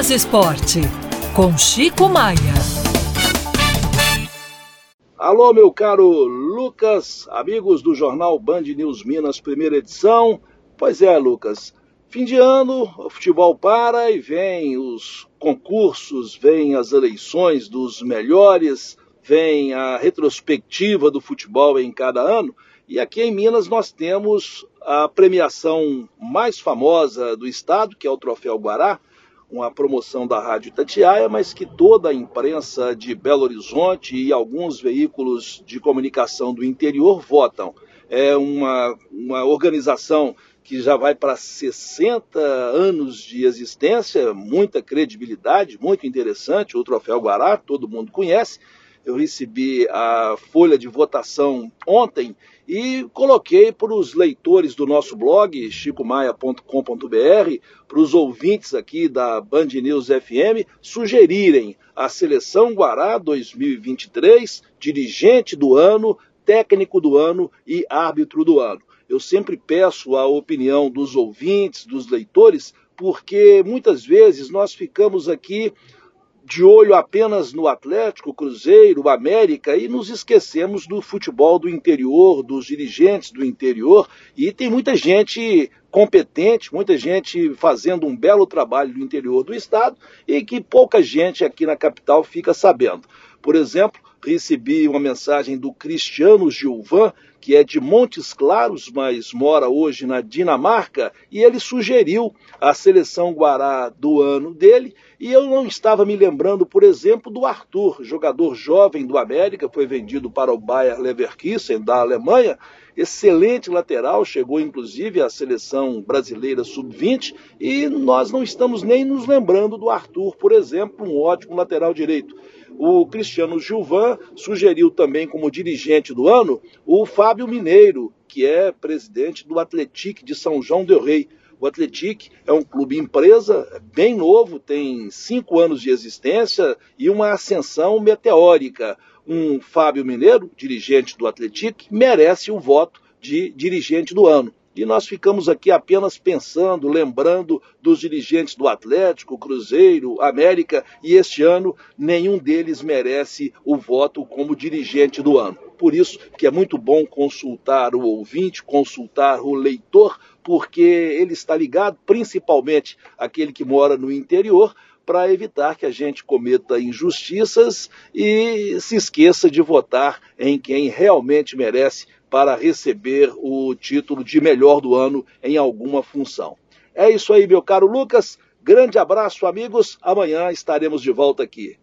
Minas Esporte, com Chico Maia. Alô, meu caro Lucas, amigos do jornal Band News Minas, primeira edição. Pois é, Lucas, fim de ano, o futebol para e vem os concursos, vem as eleições dos melhores, vem a retrospectiva do futebol em cada ano. E aqui em Minas nós temos a premiação mais famosa do estado, que é o Troféu Guará, uma promoção da Rádio Itatiaia, mas que toda a imprensa de Belo Horizonte e alguns veículos de comunicação do interior votam. É uma, uma organização que já vai para 60 anos de existência, muita credibilidade, muito interessante. O Troféu Guará, todo mundo conhece. Eu recebi a folha de votação ontem e coloquei para os leitores do nosso blog, chicomaia.com.br, para os ouvintes aqui da Band News FM, sugerirem a Seleção Guará 2023, dirigente do ano, técnico do ano e árbitro do ano. Eu sempre peço a opinião dos ouvintes, dos leitores, porque muitas vezes nós ficamos aqui de olho apenas no Atlético, Cruzeiro, América e nos esquecemos do futebol do interior, dos dirigentes do interior. E tem muita gente competente, muita gente fazendo um belo trabalho no interior do estado e que pouca gente aqui na capital fica sabendo. Por exemplo, recebi uma mensagem do Cristiano Gilvan, que é de Montes Claros, mas mora hoje na Dinamarca, e ele sugeriu a seleção Guará do ano dele. E eu não estava me lembrando, por exemplo, do Arthur, jogador jovem do América, foi vendido para o Bayer Leverkusen da Alemanha, excelente lateral, chegou inclusive à seleção brasileira sub-20 e nós não estamos nem nos lembrando do Arthur, por exemplo, um ótimo lateral direito. O Cristiano Gilvan sugeriu também como dirigente do ano o Fábio Mineiro, que é presidente do Atlético de São João del Rei. O Atlético é um clube empresa bem novo, tem cinco anos de existência e uma ascensão meteórica. Um Fábio Mineiro, dirigente do Atlético, merece o voto de dirigente do ano. E nós ficamos aqui apenas pensando, lembrando dos dirigentes do Atlético, Cruzeiro, América, e este ano nenhum deles merece o voto como dirigente do ano. Por isso que é muito bom consultar o ouvinte, consultar o leitor, porque ele está ligado, principalmente aquele que mora no interior, para evitar que a gente cometa injustiças e se esqueça de votar em quem realmente merece para receber o título de melhor do ano em alguma função. É isso aí, meu caro Lucas. Grande abraço, amigos. Amanhã estaremos de volta aqui.